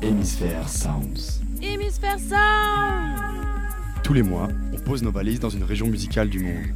Hémisphère Sounds. Hémisphère Sounds Tous les mois, on pose nos valises dans une région musicale du monde.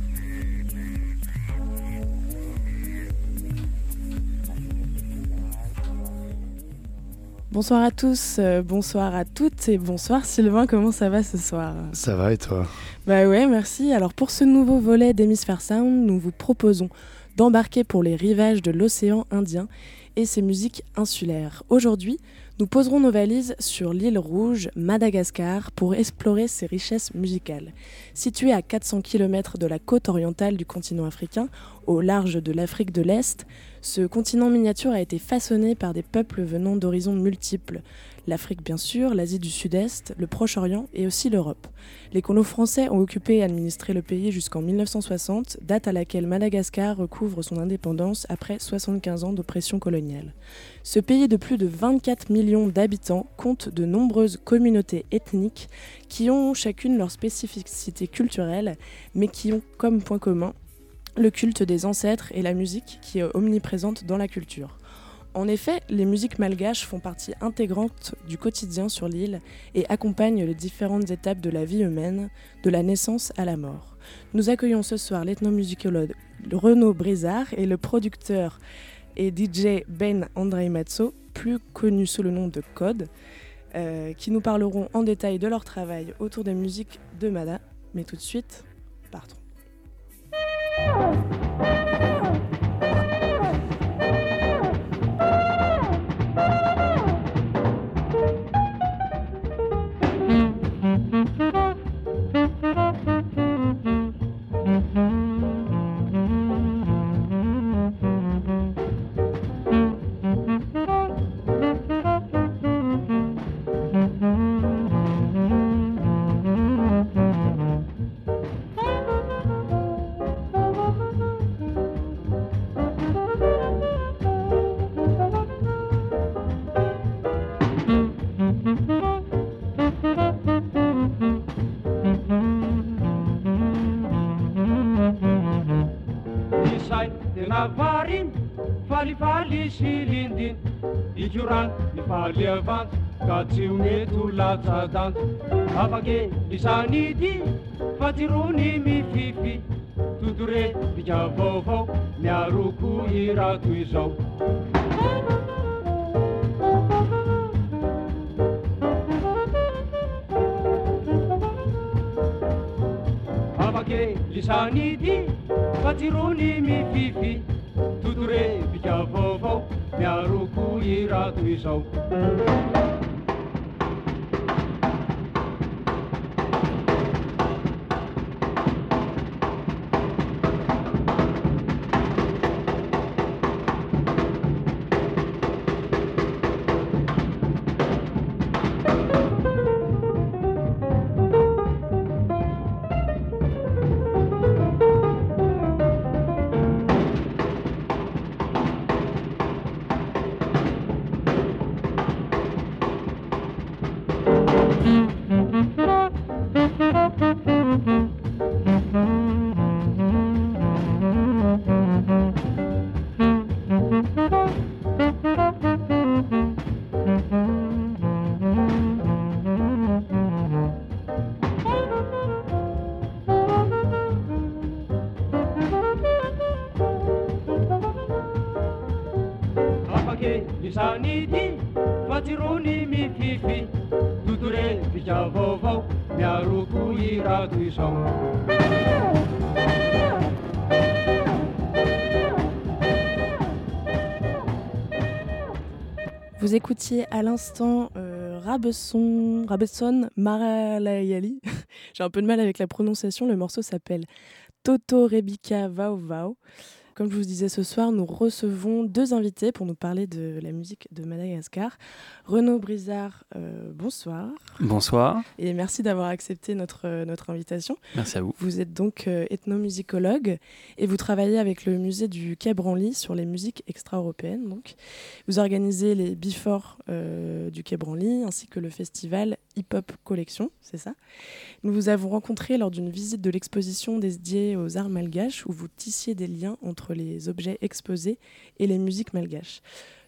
Bonsoir à tous, euh, bonsoir à toutes et bonsoir Sylvain, comment ça va ce soir? Ça va et toi? Bah ouais, merci. Alors pour ce nouveau volet d'Hémisphère Sound, nous vous proposons d'embarquer pour les rivages de l'océan Indien et ses musiques insulaires. Aujourd'hui, nous poserons nos valises sur l'île rouge, Madagascar, pour explorer ses richesses musicales. Située à 400 km de la côte orientale du continent africain, au large de l'Afrique de l'Est, ce continent miniature a été façonné par des peuples venant d'horizons multiples, l'Afrique bien sûr, l'Asie du Sud-Est, le Proche-Orient et aussi l'Europe. Les colons français ont occupé et administré le pays jusqu'en 1960, date à laquelle Madagascar recouvre son indépendance après 75 ans d'oppression coloniale. Ce pays de plus de 24 millions d'habitants compte de nombreuses communautés ethniques qui ont chacune leur spécificité culturelle, mais qui ont comme point commun le culte des ancêtres et la musique qui est omniprésente dans la culture. En effet, les musiques malgaches font partie intégrante du quotidien sur l'île et accompagnent les différentes étapes de la vie humaine, de la naissance à la mort. Nous accueillons ce soir l'ethnomusicologue Renaud Brizard et le producteur et DJ Ben Andrei Matzo, plus connu sous le nom de Code, euh, qui nous parleront en détail de leur travail autour des musiques de Mada. Mais tout de suite, partons. Ikorany mifaly avanto ka tsy omety ho latsadanto afake isanidy fa ty rony mifify totore bika vaovao miaroko irato izao afake lisanidy fa ty rony mifify totore bika vaovao miaroko i rád visał. Vous écoutiez à l'instant euh, Rabesson, Rabesson Maralayali. J'ai un peu de mal avec la prononciation. Le morceau s'appelle Toto Rebika Vau Vau. Comme je vous disais ce soir, nous recevons deux invités pour nous parler de la musique de Madagascar. Renaud Brizard, euh, bonsoir. Bonsoir, Et merci d'avoir accepté notre, euh, notre invitation. merci à vous. Vous êtes donc euh, ethnomusicologue et vous travaillez avec le musée du Quai Branly sur les musiques extra-européennes. Donc. Vous organisez les Before du Quai Branly ainsi que le festival Hip Hop Collection, c'est ça? Nous vous avons rencontré lors d'une visite de l'exposition dédiée aux arts malgaches où vous tissiez des liens entre entre les objets exposés et les musiques malgaches.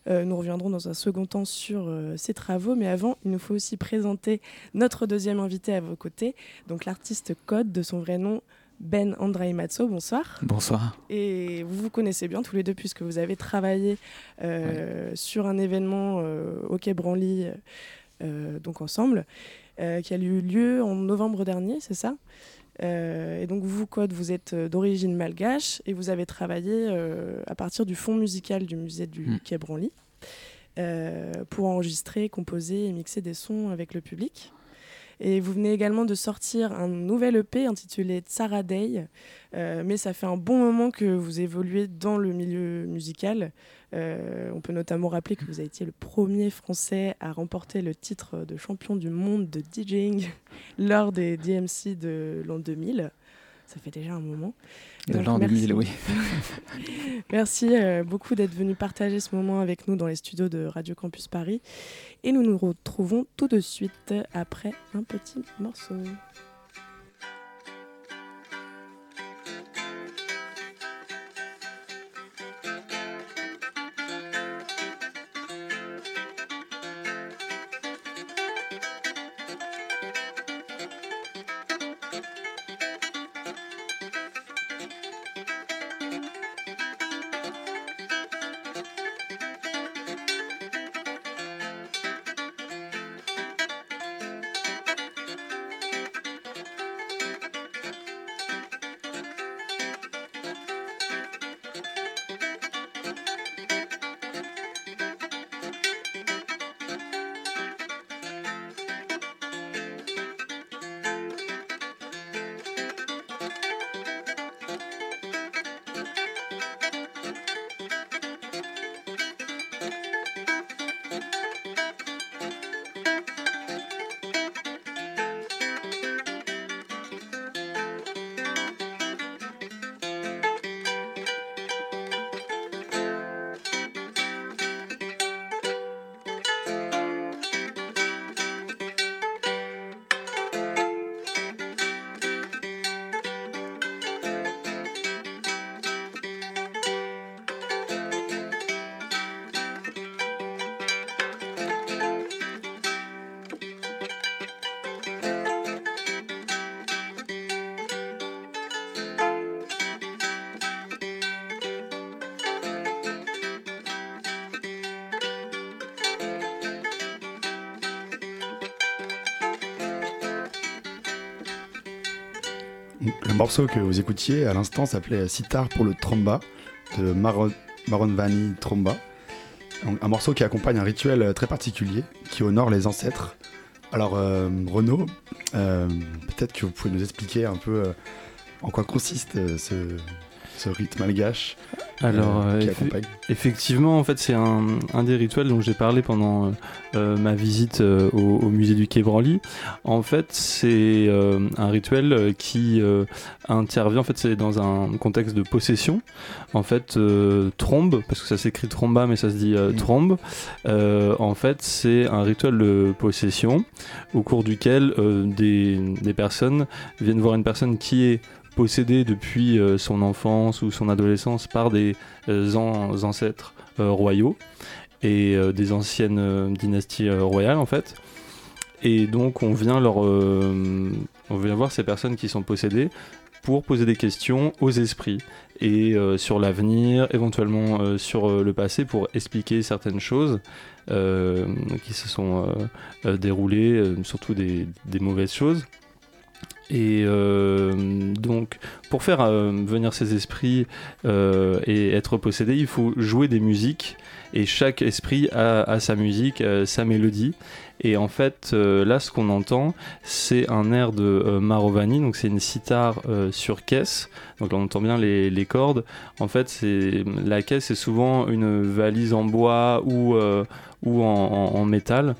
Euh, nous reviendrons dans un second temps sur euh, ces travaux, mais avant, il nous faut aussi présenter notre deuxième invité à vos côtés, donc l'artiste Code, de son vrai nom Ben Andrei Matzo. Bonsoir. Bonsoir. Et vous vous connaissez bien tous les deux puisque vous avez travaillé euh, sur un événement au Quai Branly, donc ensemble, qui a eu lieu en novembre dernier, c'est ça? Et donc vous, Code, vous êtes d'origine malgache et vous avez travaillé à partir du fond musical du musée du Mm. Quai Branly euh, pour enregistrer, composer et mixer des sons avec le public. Et vous venez également de sortir un nouvel EP intitulé Tsara Day, Euh, mais ça fait un bon moment que vous évoluez dans le milieu musical. Euh, on peut notamment rappeler que vous avez été le premier Français à remporter le titre de champion du monde de DJing lors des DMC de l'an 2000. Ça fait déjà un moment. De l'an merci. 2000, oui. Merci euh, beaucoup d'être venu partager ce moment avec nous dans les studios de Radio Campus Paris. Et nous nous retrouvons tout de suite après un petit morceau. Morceau que vous écoutiez à l'instant s'appelait Sitar pour le Tromba de Maron, Maronvani Tromba. Un, morceau qui accompagne un rituel très particulier qui honore les ancêtres. Alors, euh, Renaud, euh, peut-être que vous pouvez nous expliquer un peu euh, en quoi consiste ce, ce rite malgache? Alors, euh, accompagne. effectivement, en fait, c'est un, un des rituels dont j'ai parlé pendant euh, euh, ma visite euh, au, au musée du Quai Branly. En fait, c'est euh, un rituel euh, qui euh, intervient, en fait, c'est dans un contexte de possession. En fait, euh, trombe, parce que ça s'écrit tromba, mais ça se dit euh, trombe. Euh, en fait, c'est un rituel de possession au cours duquel euh, des, des personnes viennent voir une personne qui est possédée depuis euh, son enfance ou son adolescence par des euh, an- ancêtres euh, royaux et des anciennes dynasties royales en fait. Et donc on vient leur, on vient voir ces personnes qui sont possédées pour poser des questions aux esprits et sur l'avenir, éventuellement sur le passé pour expliquer certaines choses qui se sont déroulées, surtout des mauvaises choses. Et euh, donc, pour faire euh, venir ces esprits euh, et être possédé, il faut jouer des musiques. Et chaque esprit a, sa musique, sa mélodie. Et en fait, là, ce qu'on entend, c'est un air de Marovani. Donc, c'est une sitar sur caisse. Donc, là, on entend bien les, cordes. En fait, la caisse, c'est souvent une valise en bois ou, ou en métal.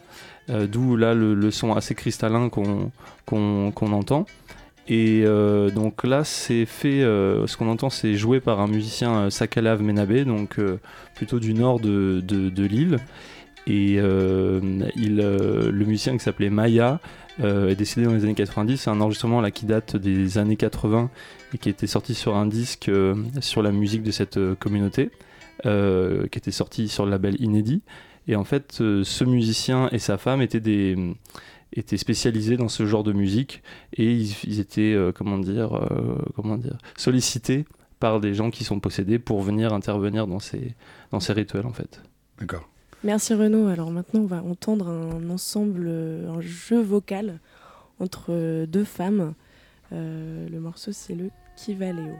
Euh, D'où là le, son assez cristallin qu'on entend. Et euh, donc là, c'est fait. euh, ce qu'on entend, c'est joué par un musicien Sakalav Menabe, donc plutôt du nord de, de, l'île. Et le musicien qui s'appelait Maya est décédé dans les années 90. C'est un enregistrement là, qui date des années 80 et qui était sorti sur un disque sur la musique de cette communauté, qui était sorti sur le label Inédit. Et en fait, euh, ce musicien et sa femme étaient des étaient spécialisés dans ce genre de musique et ils, ils étaient euh, comment dire euh, comment dire sollicités par des gens qui sont possédés pour venir intervenir dans ces dans ces rituels en fait. D'accord. Merci Renaud. Alors maintenant, on va entendre un ensemble, un jeu vocal entre deux femmes. Euh, le morceau, c'est le Kivaleo.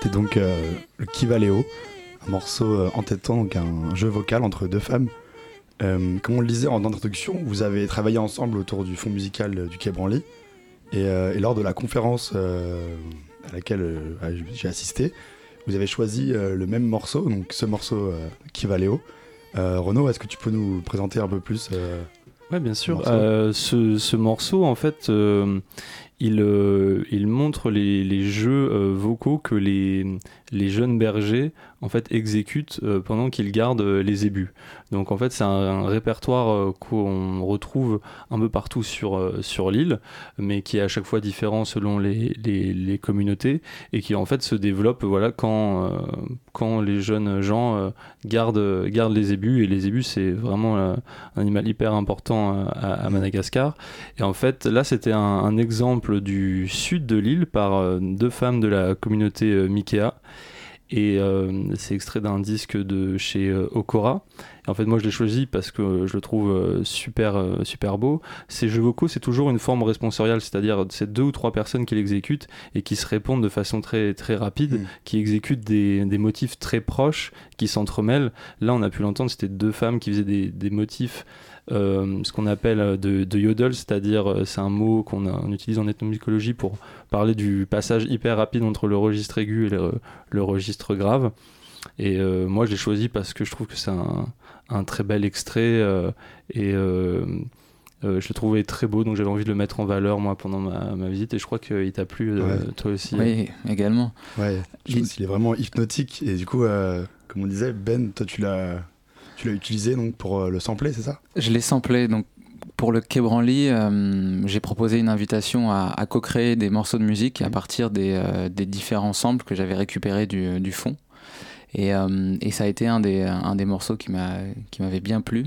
C'était donc euh, le Kivaleo, un morceau euh, entêtant, donc un jeu vocal entre deux femmes. Euh, comme on le disait en introduction, vous avez travaillé ensemble autour du fond musical du Quai Branly. Et, euh, et lors de la conférence à laquelle j'ai assisté, vous avez choisi le même morceau, donc ce morceau Kivaleo. Renaud, est-ce que tu peux nous présenter un peu plus Ouais, bien sûr. Euh, ce, ce morceau, en fait, euh, il, euh, il montre les, les jeux euh, vocaux que les, les jeunes bergers en fait exécutent euh, pendant qu'ils gardent euh, les ébus. Donc en fait, c'est un, répertoire euh, qu'on retrouve un peu partout sur, sur l'île, mais qui est à chaque fois différent selon les, les, communautés et qui en fait se développe voilà quand quand les jeunes gens gardent gardent les ébus et les ébus c'est vraiment un animal hyper important à, Madagascar. Et en fait, là, c'était un, un exemple du sud de l'île par deux femmes de la communauté Mikea. Et euh, c'est extrait d'un disque de chez euh, Okora. Et en fait, moi, je l'ai choisi parce que je le trouve euh, super, euh, super beau. Ces jeux vocaux, c'est toujours une forme responsoriale, c'est-à-dire c'est deux ou trois personnes qui l'exécutent et qui se répondent de façon très, très rapide, Mm. qui exécutent des, des motifs très proches, qui s'entremêlent. Là, on a pu l'entendre, c'était deux femmes qui faisaient des, des motifs ce qu'on appelle euh, de, de yodel, c'est-à-dire euh, c'est un mot qu'on utilise en ethnomusicologie pour parler du passage hyper rapide entre le registre aigu et le, le registre grave. Et euh, moi, je l'ai choisi parce que je trouve que c'est un, un très bel extrait euh, et euh, euh, je le trouvais très beau, donc j'avais envie de le mettre en valeur moi pendant ma, ma visite. Et je crois qu'il t'a plu euh, Ouais. toi aussi. Oui, également. Ouais, je qu'il est vraiment hypnotique. Et du coup, euh, comme on disait, Ben, toi, tu l'as, tu l'as utilisé donc pour euh, le sampler, c'est ça? Je l'ai samplé donc pour le Quai Branly, euh, j'ai proposé une invitation à, à co-créer des morceaux de musique à partir des, euh, des différents samples que j'avais récupérés du, du fond. Et, euh, et ça a été un des, un des morceaux qui m'a qui m'avait bien plu.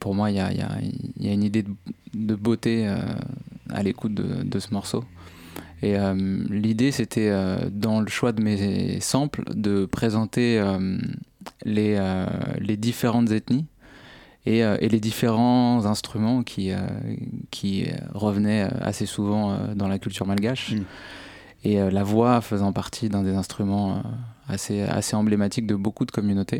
Pour moi, il y a, y a- il y a une idée de, de beauté à l'écoute de, de ce morceau. Et l'idée, c'était dans le choix de mes samples de présenter les, euh, les différentes ethnies et, euh, et les différents instruments qui, euh, qui revenaient assez souvent dans la culture malgache. Mm. Et la voix faisant partie d'un des instruments assez, assez emblématiques de beaucoup de communautés.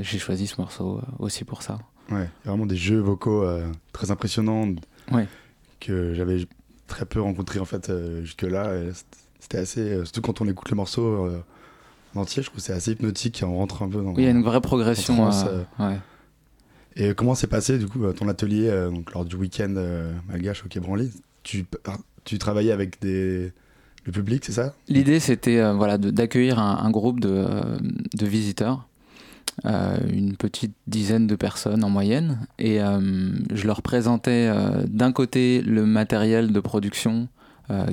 J'ai choisi ce morceau aussi pour ça. Ouais, il y a vraiment des jeux vocaux euh, très impressionnants Ouais. que j'avais très peu rencontrés en fait euh, jusque-là. c'était- assez, euh, surtout quand on écoute le morceau en entier, je trouve que c'est assez hypnotique et on rentre un peu dans. Oui, il y a une vraie progression. euh, ouais. Et comment s'est passé du coup euh, ton atelier euh, donc, lors du week-end euh, malgache au Quai Branly? Tu, tu travaillais avec des... le public, c'est ça? L'idée, c'était euh, voilà, d'accueillir un, un groupe de, euh, de visiteurs, euh, une petite dizaine de personnes en moyenne, et euh, je leur présentais euh, d'un côté le matériel de production, euh,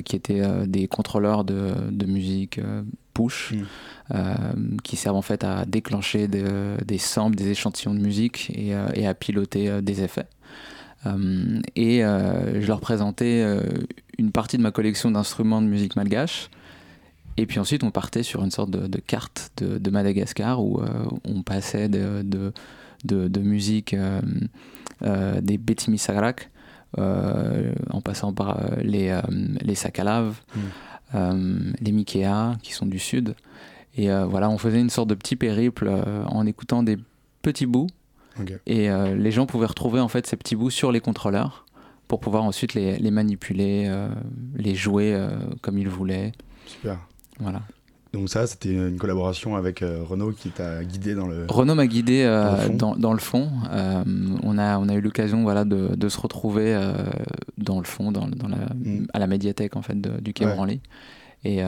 qui était euh, des contrôleurs de, de musique euh, push, Mm. euh, qui servent en fait à déclencher des, des samples, des échantillons de musique et, euh, et à piloter euh, des effets. Euh, et euh, je leur présentais euh, une partie de ma collection d'instruments de musique malgache. Et puis ensuite, on partait sur une sorte de, de carte de, de Madagascar où euh, on passait de, musique euh, euh, des Betimi Sagrak, euh, en passant par euh, les, euh, les Sakalav, Mm. euh, les Mikea, qui sont du sud. Et euh, voilà, on faisait une sorte de petit périple euh, en écoutant des petits bouts. Et euh, les gens pouvaient retrouver en fait ces petits bouts sur les contrôleurs pour pouvoir ensuite les, les manipuler, euh, les jouer euh, comme ils voulaient. Super. Voilà. Donc ça, c'était une collaboration avec euh, Renaud qui t'a guidé dans le... Renaud m'a guidé euh, Dans le fond. dans, le fond. Euh, on, a, on a eu l'occasion voilà, de, de se retrouver euh, dans le fond, dans, dans la, Mm. à la médiathèque en fait, de- du Quai Ouais. Branly. Et,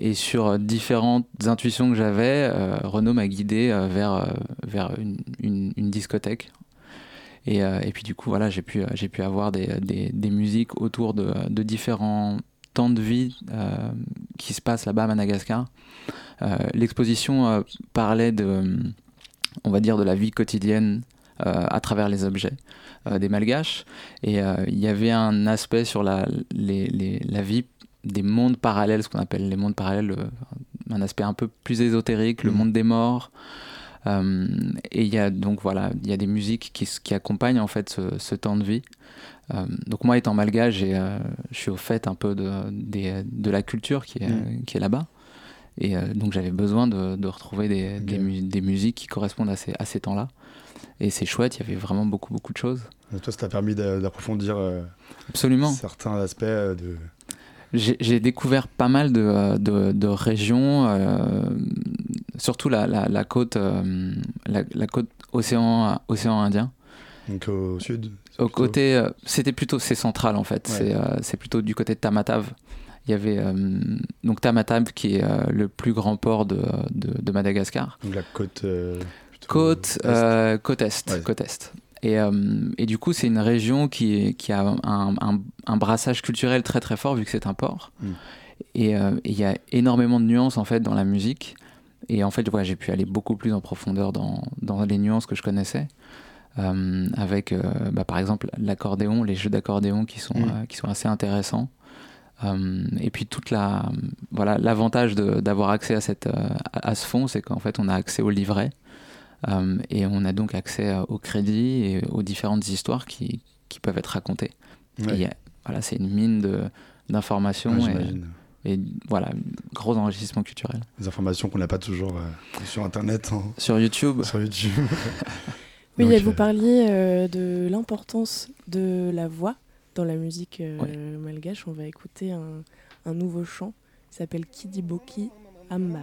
et sur différentes intuitions que j'avais, Renaud m'a guidé vers, vers une, une- une discothèque. Et, et puis du coup, voilà, j'ai pu, j'ai pu avoir des, des, des musiques autour de, de différents temps de vie euh, qui se passent là-bas à Madagascar. Euh, L'exposition euh, parlait de, on va dire, de la vie quotidienne à travers les objets des Malgaches. Et il y avait un aspect sur la, les- les- la vie des mondes parallèles, ce qu'on appelle les mondes parallèles, un aspect un peu plus ésotérique, le Mhm. monde des morts. Euh, et il y a donc voilà, il y a des musiques qui, qui accompagnent en fait ce, ce temps de vie. Euh, donc moi étant malgache, euh, je suis au fait un peu de, des- de la culture qui est, qui est là-bas. Et donc j'avais besoin de, de retrouver des, des, Ok. mu- des musiques qui correspondent à ces, à ces temps-là. Et c'est chouette, il y avait vraiment beaucoup beaucoup de choses. Toi, ça t'a permis d'a- d'approfondir euh, certains aspects de... J'ai découvert pas mal de, euh, de, de régions, euh, surtout la, la, la côte, euh, la, la côte océan, océan Indien. Donc au sud Au plutôt- côté, c'était plutôt, c'est central en fait. Ouais. C'est plutôt du côté de Tamatave. Il y avait donc Tamatave qui est le plus grand port de, de, Madagascar. Donc la côte... Côte, est. côte est, Ouais. côte est. Et, euh, et du coup, c'est une région qui, a un, un- un brassage culturel très très fort vu que c'est un port. Mm. Et euh, et il y a énormément de nuances en fait dans la musique. Et en fait, ouais, j'ai pu aller beaucoup plus en profondeur dans, dans les nuances que je connaissais. Euh, avec bah, par exemple l'accordéon, les jeux d'accordéon qui, sont Mm. qui sont assez intéressants. Euh, et puis toute la voilà l'avantage d'avoir accès à cette à, à ce fonds, c'est qu'en fait on a accès au livret et on a donc accès euh, au crédit et aux différentes histoires qui, qui peuvent être racontées. Ouais. Et voilà, c'est une mine de d'informations Ouais, et, voilà, gros enrichissement culturel. Des informations qu'on n'a pas toujours euh, sur Internet, hein, Sur YouTube, sur YouTube. Oui, Donc, et vous euh, parliez euh, de l'importance de la voix dans la musique euh, malgache. On va écouter un, un nouveau chant qui s'appelle Kidiboki Ammam.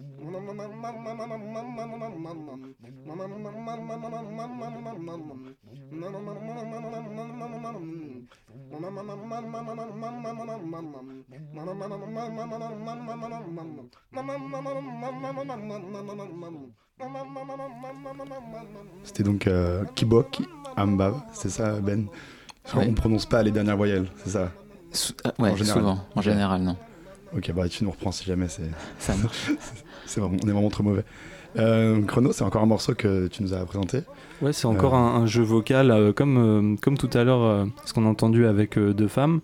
C'était donc euh, Kibok Ambav, c'est ça Ben? Ouais. qu'on prononce pas les dernières voyelles, c'est ça? Ah, ouais, En général. souvent. En général, non. Ok, bah tu nous reprends si jamais, c'est Ça marche. c'est vraiment, on est vraiment trop mauvais. Euh, Chrono, c'est encore un morceau que tu nous as présenté. Ouais, c'est encore Euh. un, un jeu vocal euh, comme, euh, comme tout à l'heure, euh, ce qu'on a entendu avec euh, deux femmes.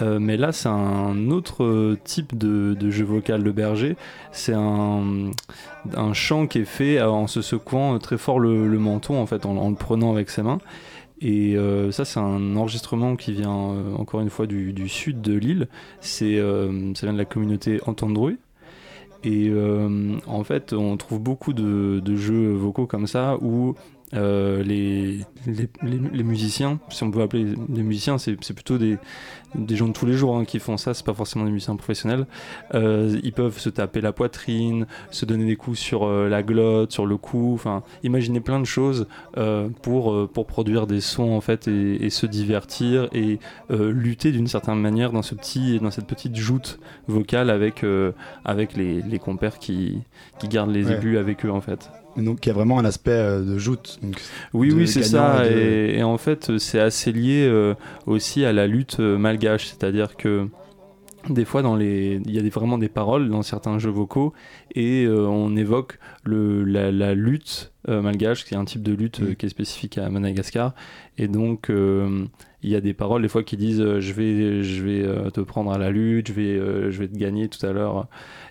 Euh, mais là, c'est un autre euh, type de, de jeu vocal de berger. C'est un, un chant qui est fait euh, en se secouant euh, très fort le, le menton, en fait, en, en le prenant avec ses mains. Et euh, ça, c'est un enregistrement qui vient euh, encore une fois du, sud de l'île. C'est, euh, ça vient de la communauté Entendrouille. Et euh, en fait, on trouve beaucoup de, de jeux vocaux comme ça où euh, les, les, les- les musiciens, si on peut appeler des musiciens, c'est plutôt des, des gens de tous les jours hein, qui font ça, c'est pas forcément des musiciens professionnels. Euh, ils peuvent se taper la poitrine, se donner des coups sur euh, la glotte, sur le cou, enfin, imaginer plein de choses pour, pour produire des sons en fait et, et se divertir et lutter d'une certaine manière dans, ce petit, dans cette petite joute vocale avec, avec les, compères qui, qui gardent les Ouais. avec eux en fait. Donc il y a vraiment un aspect euh, de joute. Donc, Oui, de oui, c'est ça. et de- Et, et en fait, c'est assez lié euh, aussi à la lutte euh, malgache. C'est-à-dire que des fois, dans les... il y a des- vraiment des paroles dans certains jeux vocaux et euh, on évoque le, la, la lutte euh, malgache, qui est un type de lutte euh, Mm. qui est spécifique à Madagascar. Et donc, il y a des paroles des fois qui disent euh, je vais, je vais euh, te prendre à la lutte, je vais, euh, je vais te gagner tout à l'heure.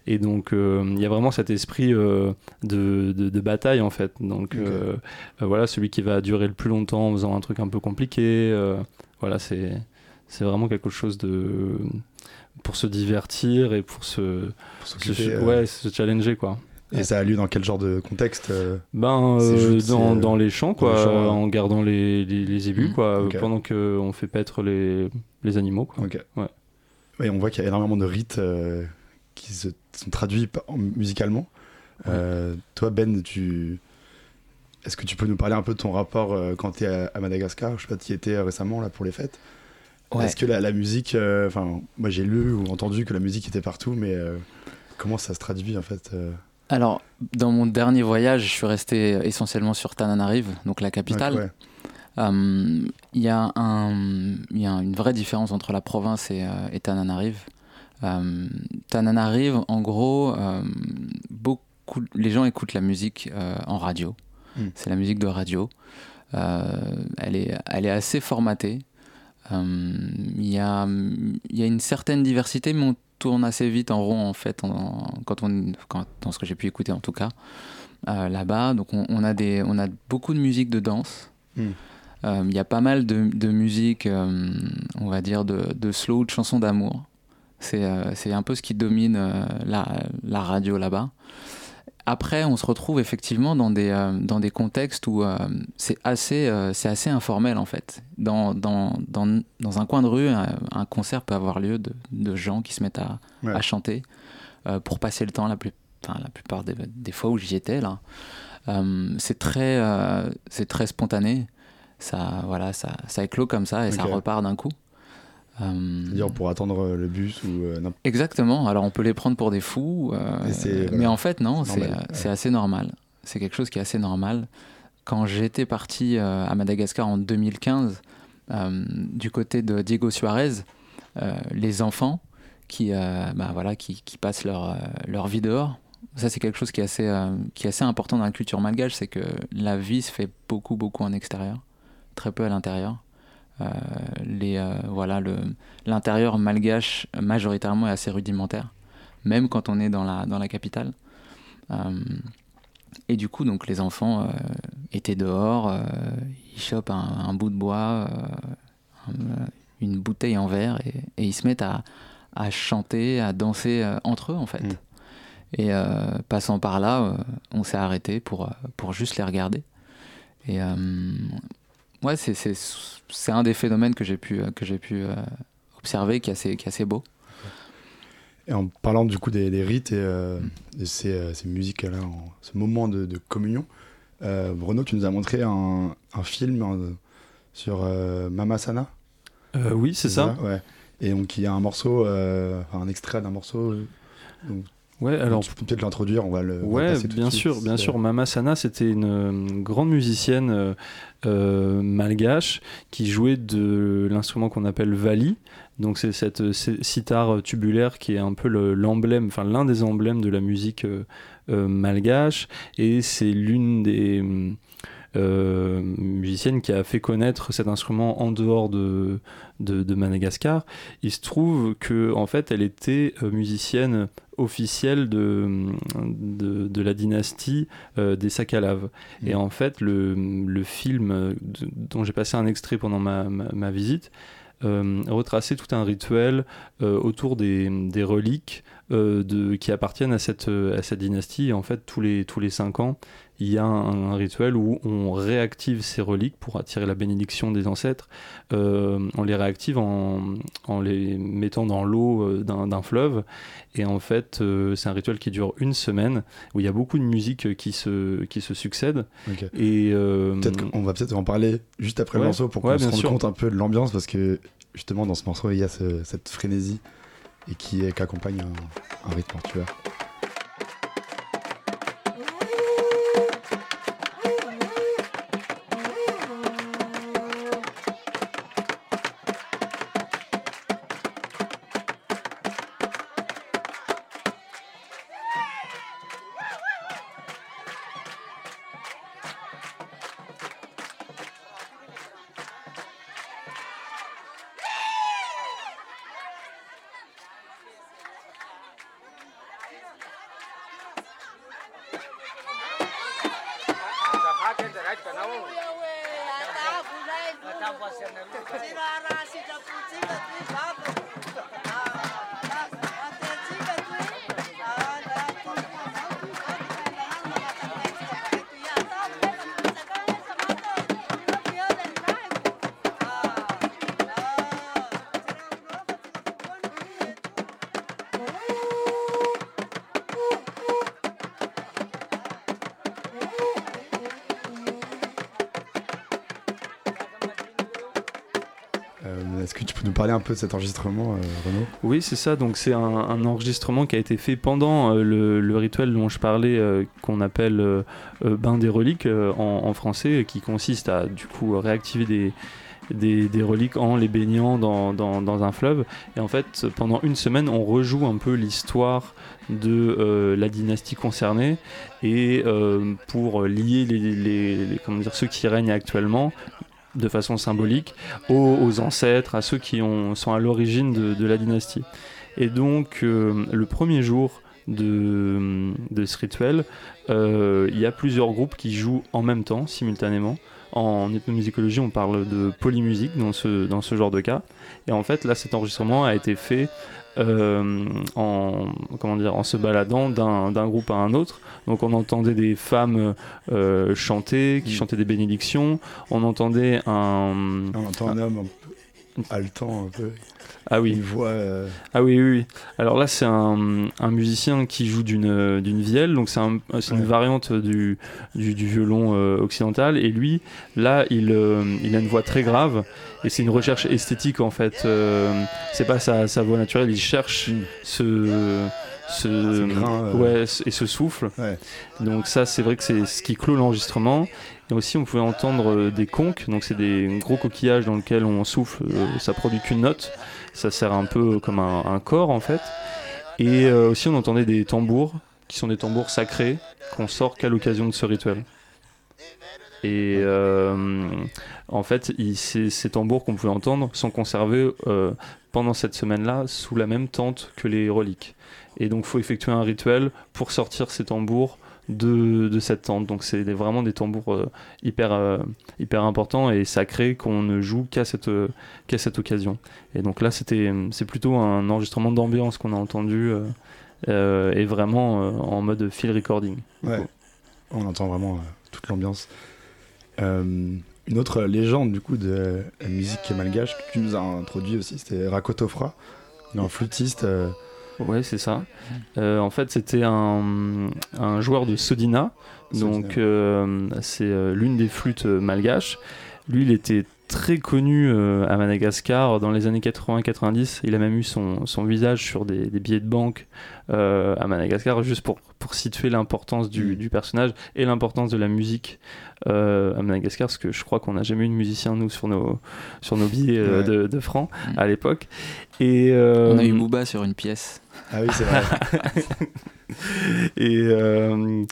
Et donc, il y a vraiment cet esprit de, de, de bataille en fait. Donc, voilà, celui qui va durer le plus longtemps en faisant un truc un peu compliqué. voilà, c'est c'est vraiment quelque chose de pour se divertir et pour se, pour se- ouais, se challenger quoi. Et ça a lieu dans quel genre de contexte euh, Ben euh, juste, dans, c'est, euh, dans les champs quoi, les champs, ouais. en gardant les, les, les ébus Mhm. quoi, Ok. pendant que on fait paître les, les animaux quoi. Ok. Ouais. Ouais, on voit qu'il y a énormément de rites euh, qui se, sont traduits musicalement. Euh, toi, Ben, tu... est-ce que tu peux nous parler un peu de ton rapport euh, quand tu es à, à Madagascar? Je sais pas, tu y étais récemment là, pour les fêtes. Ouais. Est-ce que la, la musique, euh, enfin, moi j'ai lu ou entendu que la musique était partout, mais euh, comment ça se traduit en fait euh? Alors, dans mon dernier voyage, je suis resté essentiellement sur Tananarive, donc la capitale. Ouais, ouais. Euh, Il y, a un- il y a une vraie différence entre la province et, euh, et Tananarive. Euh, Tananarive, en gros, euh, beaucoup, les gens écoutent la musique euh, en radio. Mm. C'est la musique de radio. Elle, est, elle est assez formatée. Il y, a, y a une certaine diversité, mais on tourne assez vite en rond, en fait, en- quand on, quand- dans ce que j'ai pu écouter en tout cas, euh, là-bas. Donc on, on a des, on a beaucoup de musique de danse. Mm. Euh, Il y a pas mal de, de musique, euh, on va dire, de, de slow, de chansons d'amour. C'est un peu ce qui domine la, la radio là-bas. Après, on se retrouve effectivement dans des, euh, dans des contextes où euh, c'est assez, euh, c'est assez informel en fait. Dans, dans, dans, dans un coin de rue, un, un concert peut avoir lieu de, de gens qui se mettent à, Ouais. à chanter pour passer le temps la, plus, enfin, la plupart des, des fois où j'y étais là. C'est très, c'est très spontané. Ça, voilà, ça, ça éclot comme ça et ça repart d'un coup. Euh, C'est-à-dire pour attendre euh, le bus ou euh, n'importe Exactement. Alors on peut les prendre pour des fous, mais en fait non, c'est ouais. assez normal. C'est quelque chose qui est assez normal. Quand j'étais parti à Madagascar en 2015, euh, du côté de Diego Suarez, les enfants qui, euh, bah, voilà, qui, qui passent leur, euh, leur vie dehors, ça c'est quelque chose qui est, assez, euh, qui est assez important dans la culture malgache, c'est que la vie se fait beaucoup beaucoup en extérieur, très peu à l'intérieur. Euh, les, euh, voilà, le, l'intérieur malgache majoritairement est assez rudimentaire, même quand on est dans la, dans la capitale. Euh, et du coup, donc les enfants étaient dehors, ils chopent un, un bout de bois, un- une bouteille en verre, et, et ils se mettent à, à chanter, à danser euh, entre eux en fait. Mm. Et euh, passant par là, euh, on s'est arrêté pour, pour juste les regarder. Et ouais, c'est- c'est c'est un des phénomènes que j'ai pu, que j'ai pu euh, observer qui est assez, qui est assez beau. Et en parlant du coup des, des rites et euh, de ces, euh, ces musiques-là, en- ce moment de, de communion, euh, Bruno, tu nous as montré un, un film euh, sur euh, Mama Sana. Euh, oui, c'est ça. Ouais. Et donc il y a un morceau, euh, enfin, un extrait d'un morceau. euh, donc, Ouais, alors tu peux peut-être l'introduire, on va le. va Ouais, bien suite. sûr, bien sûr. Mama Sana, c'était une euh, grande musicienne euh, euh, malgache qui jouait de l'instrument qu'on appelle vali. Donc c'est cette sitar tubulaire qui est un peu le- l'emblème, enfin l'un des emblèmes de la musique euh, euh, malgache, et c'est l'une des euh, musiciennes qui a fait connaître cet instrument en dehors de, de, de Madagascar. Il se trouve que en fait, elle était musicienne officielle de, de, de la dynastie euh, des. Mm. Et en fait, le, le film euh, de- dont j'ai passé un extrait pendant ma, ma, ma visite euh, retraçait tout un rituel euh, autour des, des reliques euh, de, qui appartiennent à cette, à cette dynastie. Et en fait, tous les, tous les cinq ans, il y a un, un rituel où on réactive ces reliques pour attirer la bénédiction des ancêtres. Euh, on les réactive en, en les mettant dans l'eau euh, d'un fleuve. Et en fait, euh, c'est un rituel qui dure une semaine, où il y a beaucoup de musique qui se, qui se succèdent. Ok. Et, Peut-être qu'on va peut-être en parler juste après Ouais, le morceau pour qu'on ouais, se rende sûr. compte un peu de l'ambiance parce que justement dans ce morceau il y a ce- cette frénésie et qui, qui accompagne un, un rythme mortuaire. De cet enregistrement, euh, Renaud Oui, c'est ça. Donc, c'est un, enregistrement qui a été fait pendant euh, le, rituel dont je parlais, euh, qu'on appelle bain des reliques en, français, qui consiste à du coup réactiver des, reliques en les baignant dans, un fleuve. Et en fait, pendant une semaine, on rejoue un peu l'histoire de la dynastie concernée et pour lier les- comment dire, ceux qui règnent actuellement de façon symbolique aux, ancêtres, à ceux qui ont, sont à l'origine de, la dynastie. Et donc, euh, le premier jour de, ce rituel, euh, il y a plusieurs groupes qui jouent en même temps, simultanément. En ethnomusicologie, on parle de polymusique dans ce, dans ce genre de cas. Et en fait, là, cet enregistrement a été fait en, comment dire, en se baladant d'un groupe à un autre. Donc, on entendait des femmes euh, chanter, qui Mm. chantaient des bénédictions. On entendait un. On entend un homme haletant, un peu. Ah oui, Une voix. euh, Ah oui, oui, oui. Alors là, c'est un, un musicien qui joue d'une d'une vielle, donc c'est un- c'est une Ouais. variante du, du, du violon euh, occidental. Et lui, là, il, euh, il a une voix très grave, et c'est une recherche esthétique en fait. C'est pas sa, sa voix naturelle, il cherche ce. Ce, Ce grain, ouais, et ce souffle. Ouais. Donc ça, c'est vrai que c'est ce qui clôt l'enregistrement. Et aussi, on pouvait entendre euh, des conques, donc c'est des gros coquillages dans lesquels on souffle, euh, ça produit qu'une note. Ça sert un peu comme un, corps en fait. Et euh, aussi, on entendait des tambours, qui sont des tambours sacrés, qu'on sort qu'à l'occasion de ce rituel. Et euh, en fait, ces, tambours qu'on pouvait entendre sont conservés euh, pendant cette semaine-là sous la même tente que les reliques. Et donc, il faut effectuer un rituel pour sortir ces tambours de, cette tente. Donc c'est vraiment des tambours euh, hyper, euh, hyper importants et sacrés qu'on ne joue qu'à cette, euh, cette occasion. Et donc là, c'était, c'est plutôt un enregistrement d'ambiance qu'on a entendu et vraiment en mode field recording. Ouais. On entend vraiment toute l'ambiance. Une autre légende du coup de la musique malgache que tu nous as introduit aussi, c'était Rakotofra, un flûtiste. Ouais, c'est ça. Euh, en fait, c'était un, un joueur de Sodina. Donc, euh, c'est euh, l'une des flûtes malgaches. Lui, il était très connu euh, à Madagascar dans les années 80-90. Il a même eu son, son visage sur des, des billets de banque euh, à Madagascar, juste pour, pour situer l'importance du, Mm. du personnage et l'importance de la musique euh, à Madagascar, parce que je crois qu'on n'a jamais eu de musicien, nous, sur nos, sur nos billets euh, de, de francs Mm. à l'époque. Et, euh, On a eu Booba sur une pièce. Ah oui, c'est vrai. Et, euh,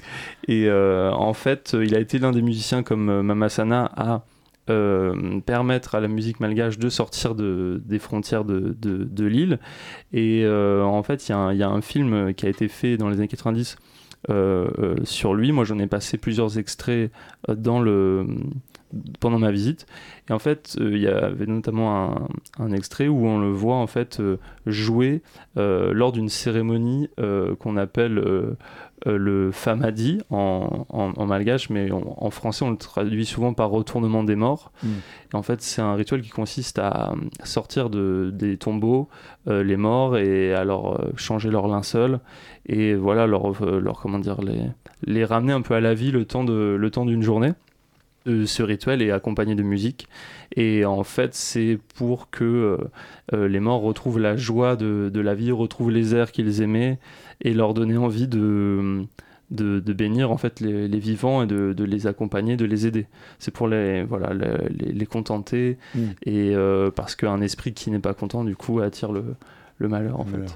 et euh, en fait, il a été l'un des musiciens comme Mamasana à euh, permettre à la musique malgache de sortir de, des frontières de, de, l'île. Et euh, en fait, il y, a un- film qui a été fait dans les années 90 euh, sur lui. Moi, j'en ai passé plusieurs extraits dans le, pendant ma visite. Et en fait, euh, il y avait notamment un, un extrait où on le voit en fait euh, jouer euh, lors d'une cérémonie qu'on appelle le famadi en, en- en malgache, mais on- en français on le traduit souvent par retournement des morts. Mm. Et en fait, c'est un rituel qui consiste à sortir de, des tombeaux euh, les morts et à leur euh, changer leur linceul et voilà leur, leur comment dire les, les ramener un peu à la vie le temps de le temps d'une journée. Ce rituel est accompagné de musique et en fait c'est pour que euh, euh, les morts retrouvent la joie de, de la vie, retrouvent les airs qu'ils aimaient et leur donner envie de, de, de bénir en fait les, les vivants et de, les accompagner, de les aider. C'est pour les, voilà, les, contenter Mm. et euh, parce qu'un esprit qui n'est pas content du coup attire le, le malheur en malheur.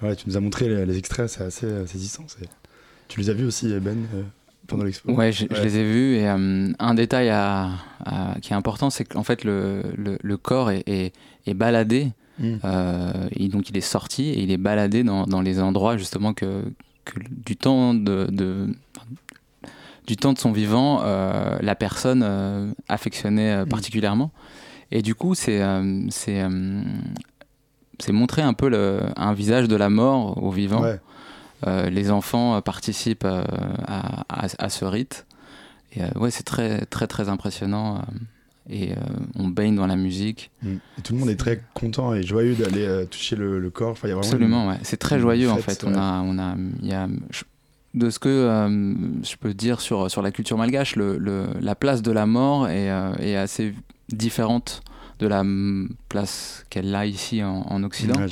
fait. Ouais, tu nous as montré les, extraits, c'est assez saisissant. Tu les as vus aussi, Ben, euh, pendant l'expo Ouais, je, les ai vus. Et euh, un détail à- à- qui est important, c'est qu'en fait, le, le, le corps est, est, est baladé. Mm. euh, et donc, il est sorti et il est baladé dans, dans les endroits, justement, que, que du temps de. de- du temps de son vivant, euh, la personne affectionnait euh, Mm. particulièrement. Et du coup, c'est montrer un peu le, un visage de la mort au vivant. Ouais. Euh, les enfants euh, participent euh, à, à- à ce rite. Et ouais, c'est très, très, très impressionnant. et euh, on baigne dans la musique. Mm. Et tout le monde est très content et joyeux d'aller euh, toucher le, le corps. Enfin, il y a vraiment Absolument, ouais. C'est très joyeux en fait. On a, on a, y a, de ce que euh, je peux dire sur, sur la culture malgache, le, le- la place de la mort est, est assez différente de la place qu'elle a ici en, Occident. Ouais,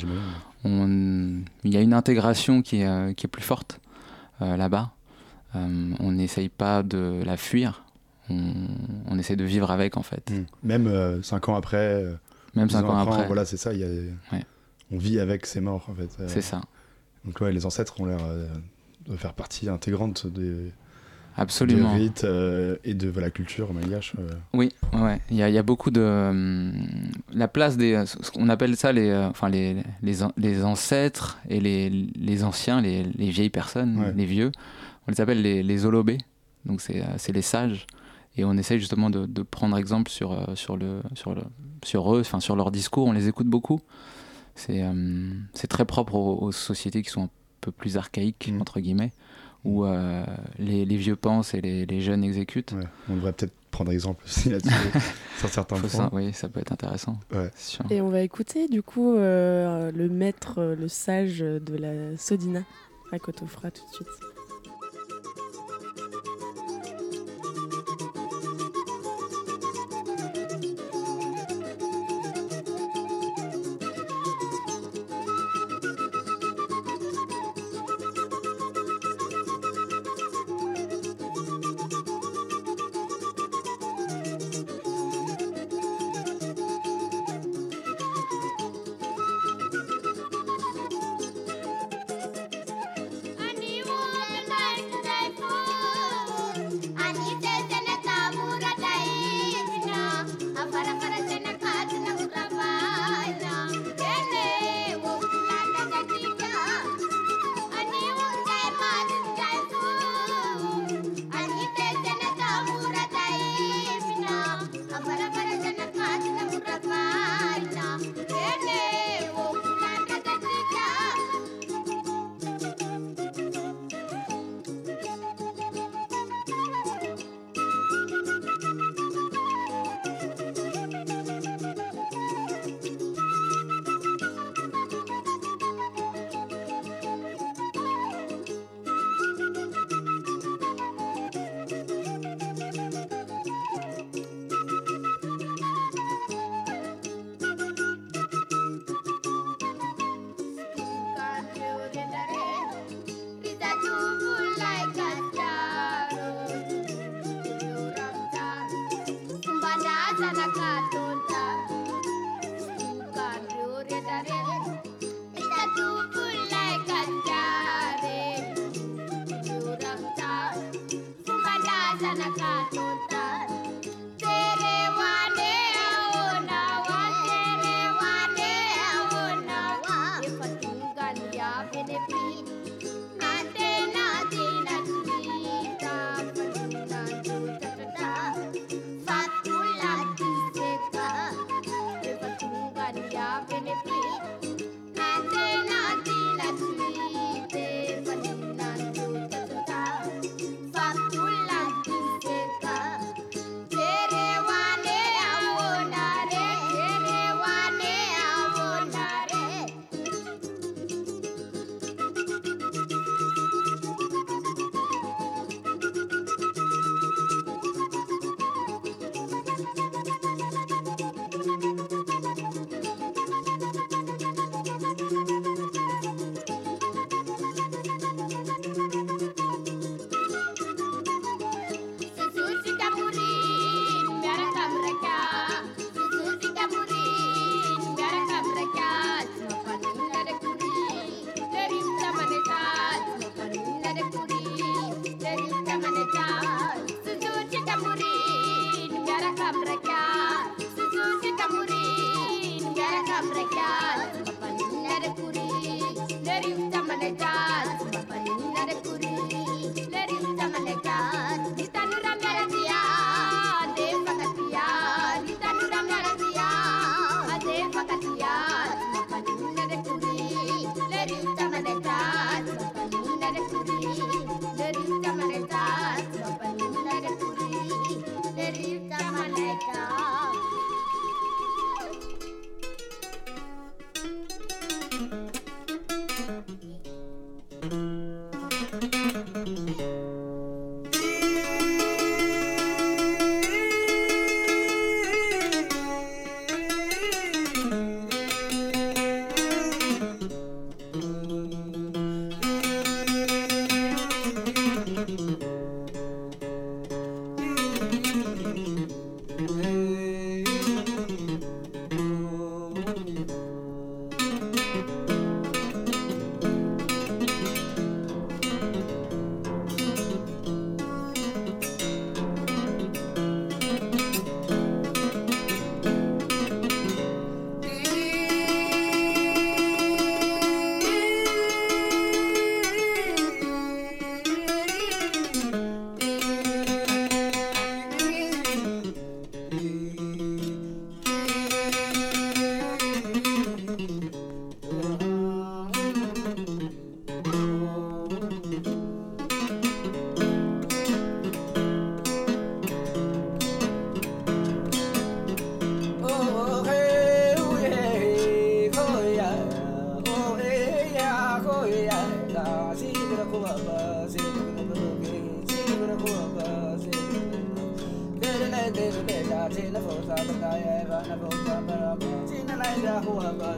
il y a une intégration qui est, euh, qui est plus forte euh, là-bas. Euh, on n'essaye pas de la fuir, on, on essaie de vivre avec en fait. Mm. Même euh, cinq ans après, Même dix cinq ans après, voilà, c'est ça. il Y a... Ouais. On vit avec ces morts, en fait. c'est ça. Donc, ouais, les ancêtres ont l'air de faire partie intégrante des, Absolument. des rites euh, et de la culture malgache. euh. Oui, ouais. Il y a, il y a beaucoup de hum, la place des, ce qu'on appelle ça les, euh, enfin les, les, les ancêtres et les, les anciens, les, les vieilles personnes, Ouais. les vieux. On les appelle les, les olobés. Donc c'est, euh, les sages. Et on essaye justement de, de prendre exemple sur, euh, sur, le, sur, le, sur eux, enfin sur leur discours. On les écoute beaucoup. C'est, euh, c'est très propre aux, aux sociétés qui sont un peu plus archaïques Mhm. entre guillemets, où euh, les, les vieux pensent et les, les jeunes exécutent. Ouais. On devrait peut-être prendre exemple aussi là-dessus, sur certains points. ça, oui, ça peut être intéressant. Ouais. c'est sûr. Et on va écouter du coup euh, le maître, euh, le sage de la Sodina à Kotofra tout de suite.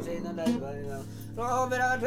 seen the light, but you know. Robert, I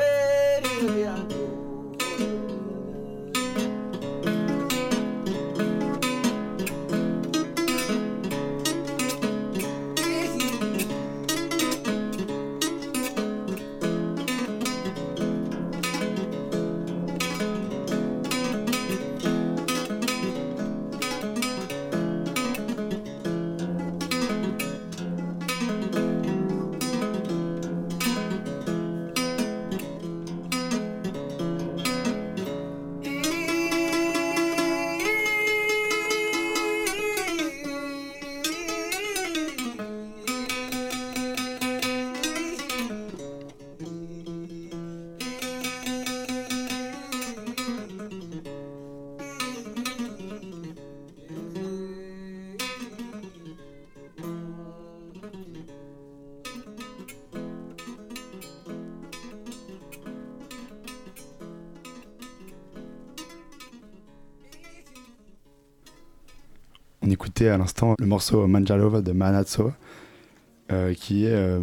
à l'instant le morceau Manjalova de Manazzo, euh, qui est euh,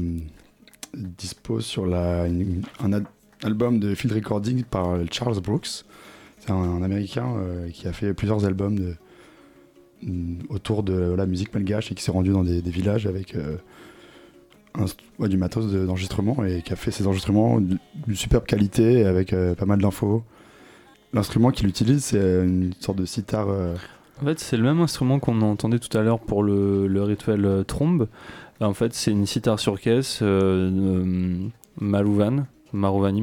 dispo sur un album de field recording par Charles Brooks. C'est un, américain euh, qui a fait plusieurs albums mm, autour de la musique malgache et qui s'est rendu dans des, villages avec euh, du matos d'enregistrement et qui a fait ses enregistrements d'une superbe qualité avec pas mal d'infos. L'instrument qu'il utilise, c'est une sorte de sitar en fait, c'est le même instrument qu'on entendait tout à l'heure pour le, le rituel euh, trombe. En fait, c'est une sitar sur caisse euh, euh, Malouvan, Marouvani,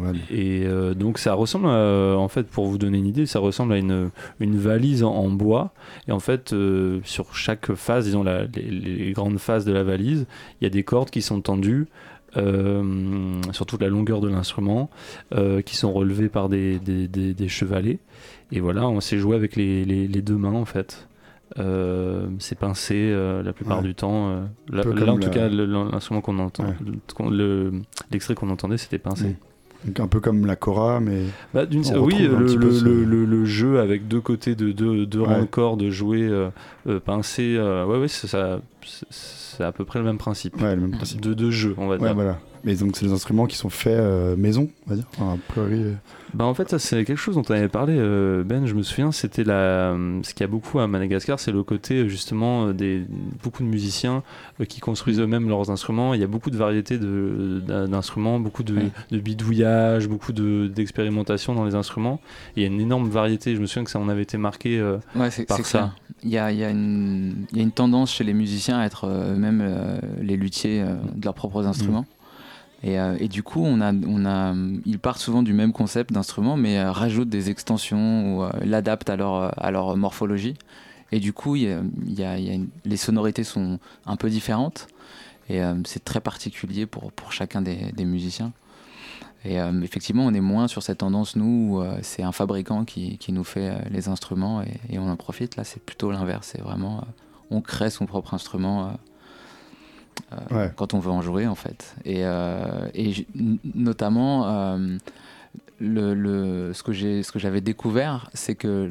ouais, Et euh, donc ça ressemble, à- en fait, pour vous donner une idée, ça ressemble à une, une valise en, en bois. Et en fait, euh, sur chaque face, disons la- les, les grandes faces de la valise, il y a des cordes qui sont tendues euh, sur toute la longueur de l'instrument, euh, qui sont relevées par des, des, des- des chevalets. Et voilà, on s'est joué avec les, les- les deux mains en fait. Euh, c'est pincé euh, la plupart Ouais. du temps. euh, là, en tout cas, l'instrument qu'on entend, Ouais. le- l'extrait qu'on entendait, c'était pincé. Donc un peu comme la Cora, mais Bah, oui, le, ce- jeu avec deux côtés de deux, deux rangs Ouais. de euh, euh, pincés, euh, ouais, ouais, c'est à peu près le même principe. ouais, le même principe. De deux jeux, on va Ouais, dire. voilà. Mais donc, c'est des instruments qui sont faits euh, maison, on va dire. Enfin, a priori, euh, Bah, en fait, ça, c'est quelque chose dont on avait parlé, euh, Ben, je me souviens, c'était la, ce qu'il y a beaucoup à Madagascar, c'est le côté justement des beaucoup de musiciens euh, qui construisent eux-mêmes leurs instruments. Il y a beaucoup de variétés de- d'instruments, beaucoup de, Ouais. de bidouillage, beaucoup de- d'expérimentation dans les instruments. Et il y a une énorme variété. Je me souviens que ça en avait été marqué. euh, Ouais, c'est par ça. Il y a, il y, a une- il y a une tendance chez les musiciens à être euh, eux-mêmes euh, les luthiers euh, de leurs propres instruments. Et, euh, et du coup, on a, on a, ils partent souvent du même concept d'instrument, mais euh, rajoutent des extensions ou euh, l'adaptent à leur, à leur morphologie. Et du coup, y a- y a- les sonorités sont un peu différentes. Et euh, c'est très particulier pour, pour chacun des, musiciens. Et euh, effectivement, on est moins sur cette tendance, nous, où c'est un fabricant qui, qui nous fait les instruments et, et on en profite. Là, c'est plutôt l'inverse. C'est vraiment, on crée son propre instrument Ouais. quand on veut en jouer, en fait. Et, euh, notamment, euh, le, le- ce que j'avais découvert, c'est que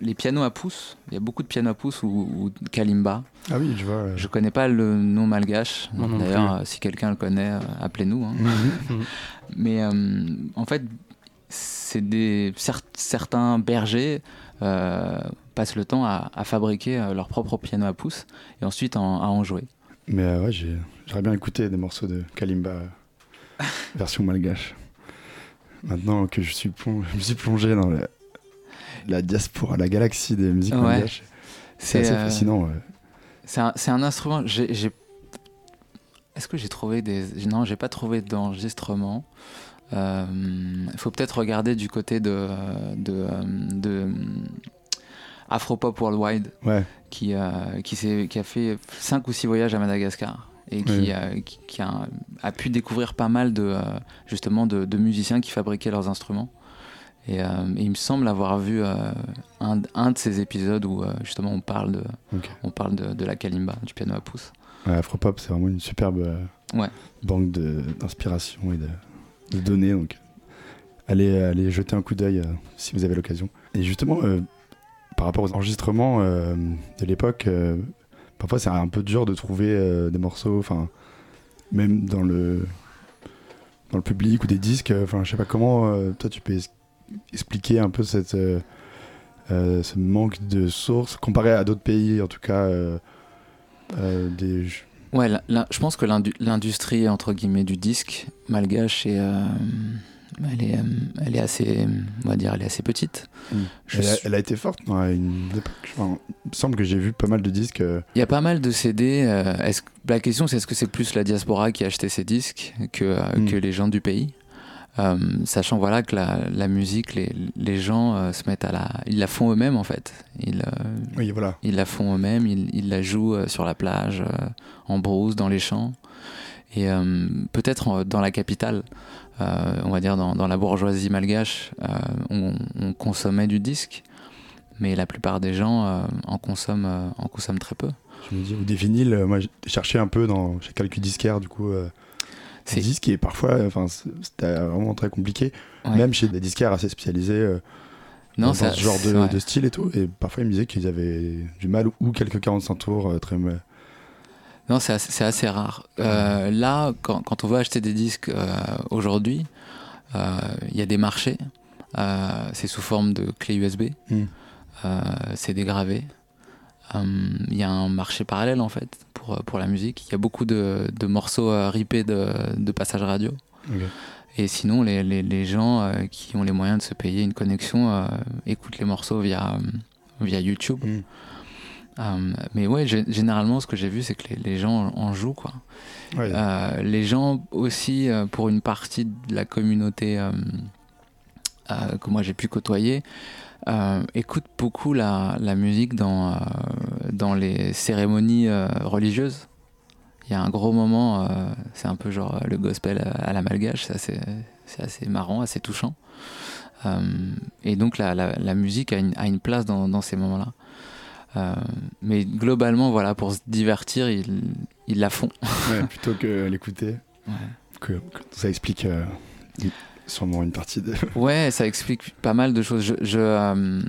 les pianos à pouce, il y a beaucoup de pianos à pouce ou, ou de kalimba. Ah oui, je vois. euh, Je connais pas le nom malgache. D'ailleurs, euh, si quelqu'un le connaît, euh, appelez-nous. hein. Mhm. Mais euh, en fait, c'est des cer- certains bergers euh, passent le temps à, à fabriquer euh, leur propre piano à pouce et ensuite en- à en jouer. Mais euh, ouais, j'aurais bien écouté des morceaux de Kalimba euh, version malgache. Maintenant que je suis, plong- je me suis plongé dans la, la diaspora, la galaxie des musiques Ouais. malgaches, c'est assez euh, fascinant. ouais. C'est un, instrument. j'ai- Est-ce que j'ai trouvé des. Non, j'ai pas trouvé d'enregistrement. Il faut peut-être regarder du côté de, de, de Afropop Worldwide Ouais, qui, euh, qui, a fait 5 ou 6 voyages à Madagascar et qui, Oui. euh, qui, qui a, a pu découvrir pas mal de, euh, justement de, de musiciens qui fabriquaient leurs instruments. Et, euh, et il me semble avoir vu un, un de ces épisodes où justement on parle, de, on parle de, de la kalimba, du piano à pouce. ouais, Afropop, c'est vraiment une superbe Ouais. banque d'inspiration et de, de données. Donc, allez, allez jeter un coup d'œil si vous avez l'occasion. Et justement, par rapport aux enregistrements euh, de l'époque, euh, parfois c'est un peu dur de trouver euh, des morceaux, enfin, même dans le dans le public ou des disques. Enfin, je sais pas comment. toi, tu peux expliquer un peu cette ce manque de sources comparé à d'autres pays, en tout cas. des Ouais, je pense que l'indu- l'industrie entre guillemets du disque malgache est, elle est, euh, elle est assez, on va dire, elle est assez petite. Je Elle a, suis- elle a été forte dans une époque. Enfin, il me semble que j'ai vu pas mal de disques. euh, Il y a pas mal de CD. euh, est-ce- la question, c'est est-ce que c'est plus la diaspora qui a acheté ces disques que, Mm. que les gens du pays? Euh, Sachant voilà que la, la musique, les, les gens euh, se mettent à la, ils la font eux-mêmes en fait. Ils, euh, Oui, voilà. ils la font eux-mêmes, ils, ils la jouent sur la plage, en brousse, dans les champs. Et peut-être en- dans la capitale, on va dire dans, dans la bourgeoisie malgache, euh, on, on consommait du disque, mais la plupart des gens euh, en, consomment, euh, en consomment très peu. Je me dis, ou des vinyles, euh, moi j'ai cherché un peu dans, chez Calcul Disquaire, du coup, euh, des C'est- disques et parfois, euh, enfin, c'était vraiment très compliqué, Ouais. même chez des disquaires assez spécialisés euh, Non, dans ça- ce genre de style et tout. Et parfois, ils me disaient qu'ils avaient du mal ou quelques 45 tours euh, très. Non, c'est assez, c'est assez rare. Euh, là, quand, quand on veut acheter des disques euh, aujourd'hui, euh, il y a des marchés. C'est sous forme de clé USB. Mm. gravés. Euh, Il y a un marché parallèle en fait pour, pour la musique. Il y a beaucoup de, de morceaux ripés de, de passage radio. Et sinon, les, les, les gens qui ont les moyens de se payer une connexion écoutent les morceaux via, via YouTube. Mm. Euh, mais ouais, gé- généralement, ce que j'ai vu, c'est que les, les gens en jouent. Quoi. Ouais. Euh, les gens aussi, euh, pour une partie de la communauté que moi j'ai pu côtoyer, écoutent beaucoup la, la musique dans, dans les cérémonies religieuses. Il y a un gros moment, c'est un peu genre le gospel à, la malgache, c'est assez, marrant, assez touchant. Et donc la, la, la musique a une, a une place dans, dans ces moments-là. Euh, mais globalement, voilà, pour se divertir, ils, ils la font. Ouais, plutôt que l'écouter. Ouais. Que, que ça explique euh, sûrement une partie de. Ouais, ça explique pas mal de choses. Je, je, euh,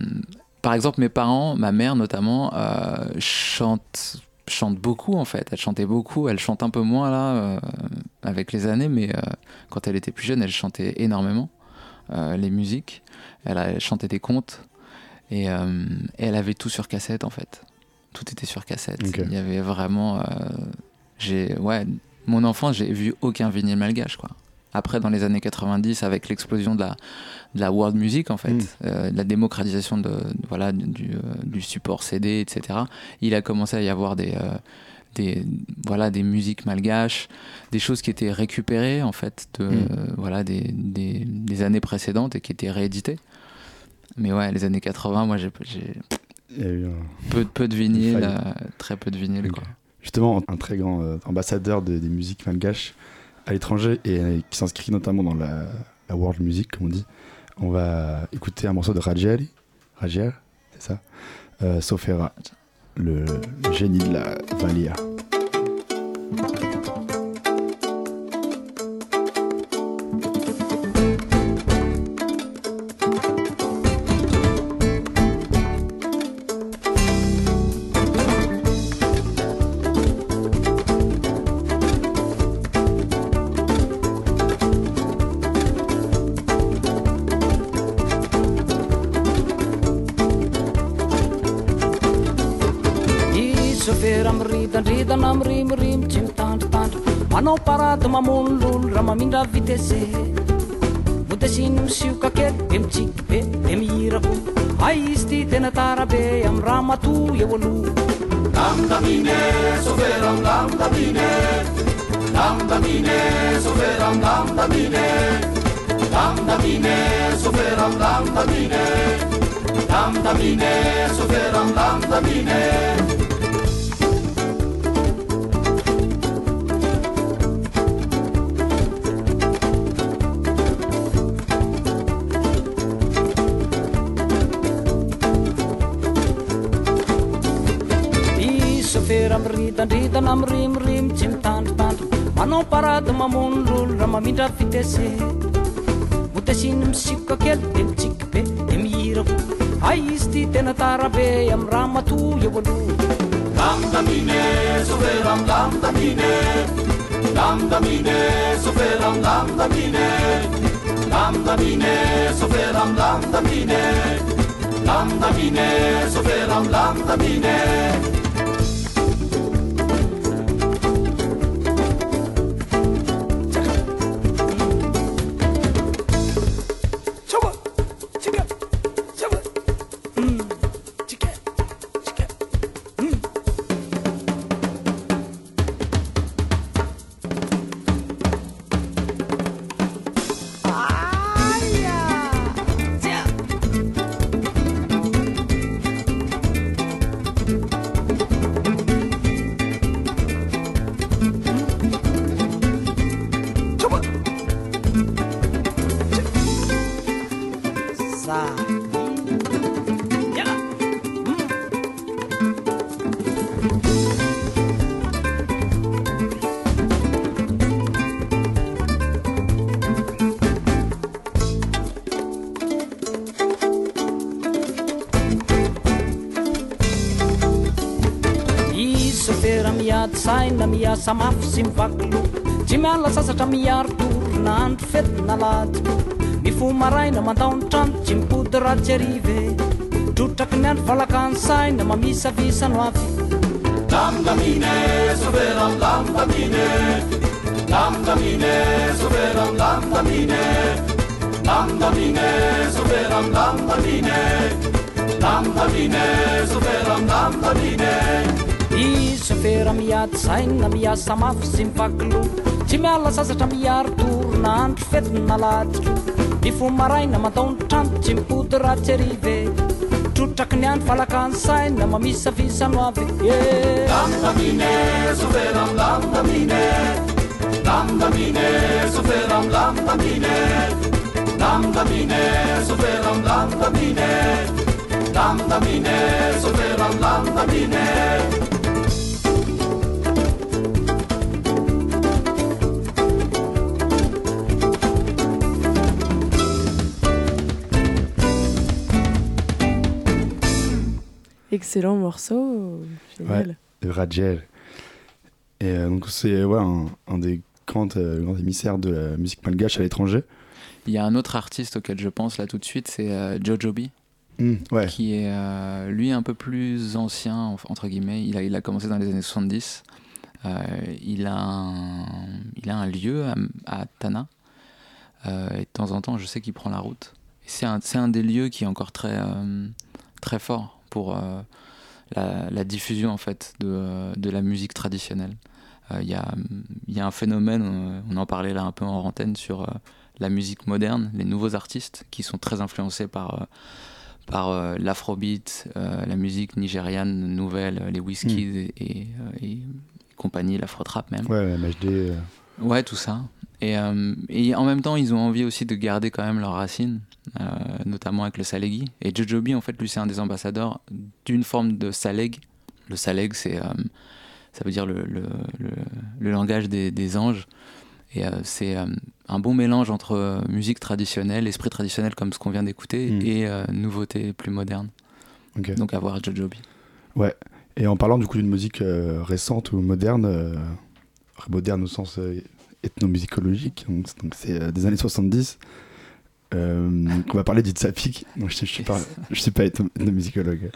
par exemple, mes parents, ma mère notamment, euh, chante, chante beaucoup en fait. Elle chantait beaucoup. Elle chante un peu moins là avec les années, mais quand elle était plus jeune, elle chantait énormément les musiques. Elle, a- elle chantait des contes et, euh, et elle avait tout sur cassette en fait. Tout était sur cassette. Il y avait vraiment. euh, j'ai, ouais, mon enfance, j'ai vu aucun vinyle malgache quoi. Après, dans les années 90, avec l'explosion de la, de la world music, en fait, Mm. euh, la démocratisation de, voilà, du, euh, du support CD, etc., il a commencé à y avoir des, des, voilà, des musiques malgaches, des choses qui étaient récupérées, en fait, de, Mm. euh, voilà, des, des, des années précédentes et qui étaient rééditées. Mais ouais, les années 80, moi, j'ai un- peu, peu de vinyle, euh, très peu de vinyle, quoi. justement un très grand euh, ambassadeur de- des musiques malgaches à l'étranger et euh, qui s'inscrit notamment dans la, la world music, comme on dit. On va écouter un morceau de Rajeli, Rajel, c'est ça Sofera, le, le génie de la Valia. parado mamonylolo raha mamindra vitese modasiny misioka kely de mitsiky be de mihirako ay izy ty tena tarabe am' raha mato eo aloha damdamine sovera am damdamine damdamine sovera am damdamine damdamine sovera am damdamine damdamine sovera am damdamine miakana mirimorimo tsy mitandrotandrona manao parady mamony rolo raha mamindra vitese motesiny misikoka kely de mitsiky be de mihirako ay izy ty tena tarabe amy raha mato eo aloha damdamine sofera am damdamine damdamine sofera am damdamine damdamine sofera am damdamine damdamine sofera am damdamine miasa mafy sy mivakilo tsy miala sasatra miaro toro na andro fetina latiko mifomaraina mandaony trano tsy mipody ratsy arive. Trotraky ny andro valakany saina mamisavisano avy. Lamdamine soveram lamdamine lamdamine soveram lamdamine lamdamine soveram lamdamine lamdamine soveram lamdamine i sofera miatsaina miasa mafy sy mifakilo tsy miala sasatra miarotoro na andro fetina latiko ny fomaraina mataony trampo tsy mipody raha arive. Trotraky ny andro falakany saina mamisafisano avy. Elamindamine sofera amlamindamine lamindamine sofera amlamindamine lamindamine sofera amlamindamine lamindamine sofera amlamindamine Excellent morceau. Génial. de Rajel. Et euh, donc c'est ouais, un, un des grands, euh, grands émissaires de la musique malgache à l'étranger. Il y a un autre artiste auquel je pense là tout de suite, c'est euh, Jojo B, Hmm, ouais, qui est euh, lui un peu plus ancien, en- entre guillemets. Il a, il a commencé dans les années 70. Euh, il, a un, il a un lieu à, à Tana. Euh, et de temps en temps, je sais qu'il prend la route. C'est un, c'est un des lieux qui est encore très, euh, très fort pour euh, la, la diffusion en fait de, euh, de la musique traditionnelle. Euh, Il y, a, il y a un phénomène, on en parlait là un peu en antenne, sur la musique moderne, les nouveaux artistes qui sont très influencés par, par l'afrobeat, la musique nigériane nouvelle, les whiskies et, et, et compagnie, l'afro-trap même. ouais, MHD. euh, Ouais, tout ça. Et, euh, et en même temps, ils ont envie aussi de garder quand même leurs racines, notamment avec le Salegi. Et Jojobi, en fait, lui, c'est un des ambassadeurs d'une forme de Saleg. Le Saleg, c'est, euh, ça veut dire le, le, le, le langage des, des anges. Et euh, c'est euh, un bon mélange entre euh, musique traditionnelle, esprit traditionnel comme ce qu'on vient d'écouter, Mm. et euh, nouveauté plus moderne. Donc à voir Jojobi. Et en parlant du coup d'une musique euh, récente ou moderne, euh, moderne au sens euh, ethnomusicologique, donc c'est- euh, des années 70, euh, donc on va parler d'Itzapik. Non, je ne suis, pas- je suis pas ethno- ethnomusicologue.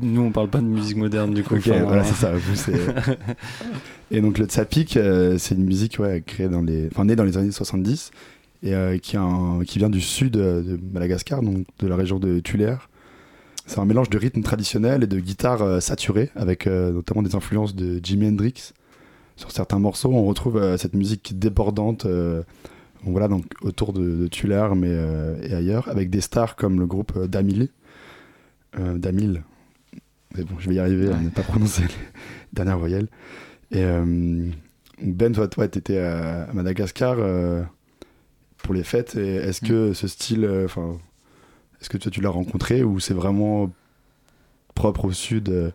Nous, on parle pas de musique moderne du coup. Ok, Enfin, voilà, c'est ça. vous, et donc le Tsapik, euh, c'est une musique ouais, créée dans les, enfin née dans les années 70 et euh, qui, a un- qui vient du sud euh, de Madagascar, donc de la région de Tuléar. C'est un mélange de rythmes traditionnels et de guitare euh, saturée, avec euh, notamment des influences de Jimi Hendrix. Sur certains morceaux, on retrouve euh, cette musique débordante, euh, donc voilà, donc autour de, de mais euh, et ailleurs, avec des stars comme le groupe euh, Damil. Euh, Damil. Mais bon, je vais y arriver à Ouais. ne pas prononcer les dernières voyelles. Et euh, Ben, toi, toi, t'étais à à Madagascar pour les fêtes. Est-ce que ce style, enfin, est-ce que toi tu l'as rencontré ou c'est vraiment propre au sud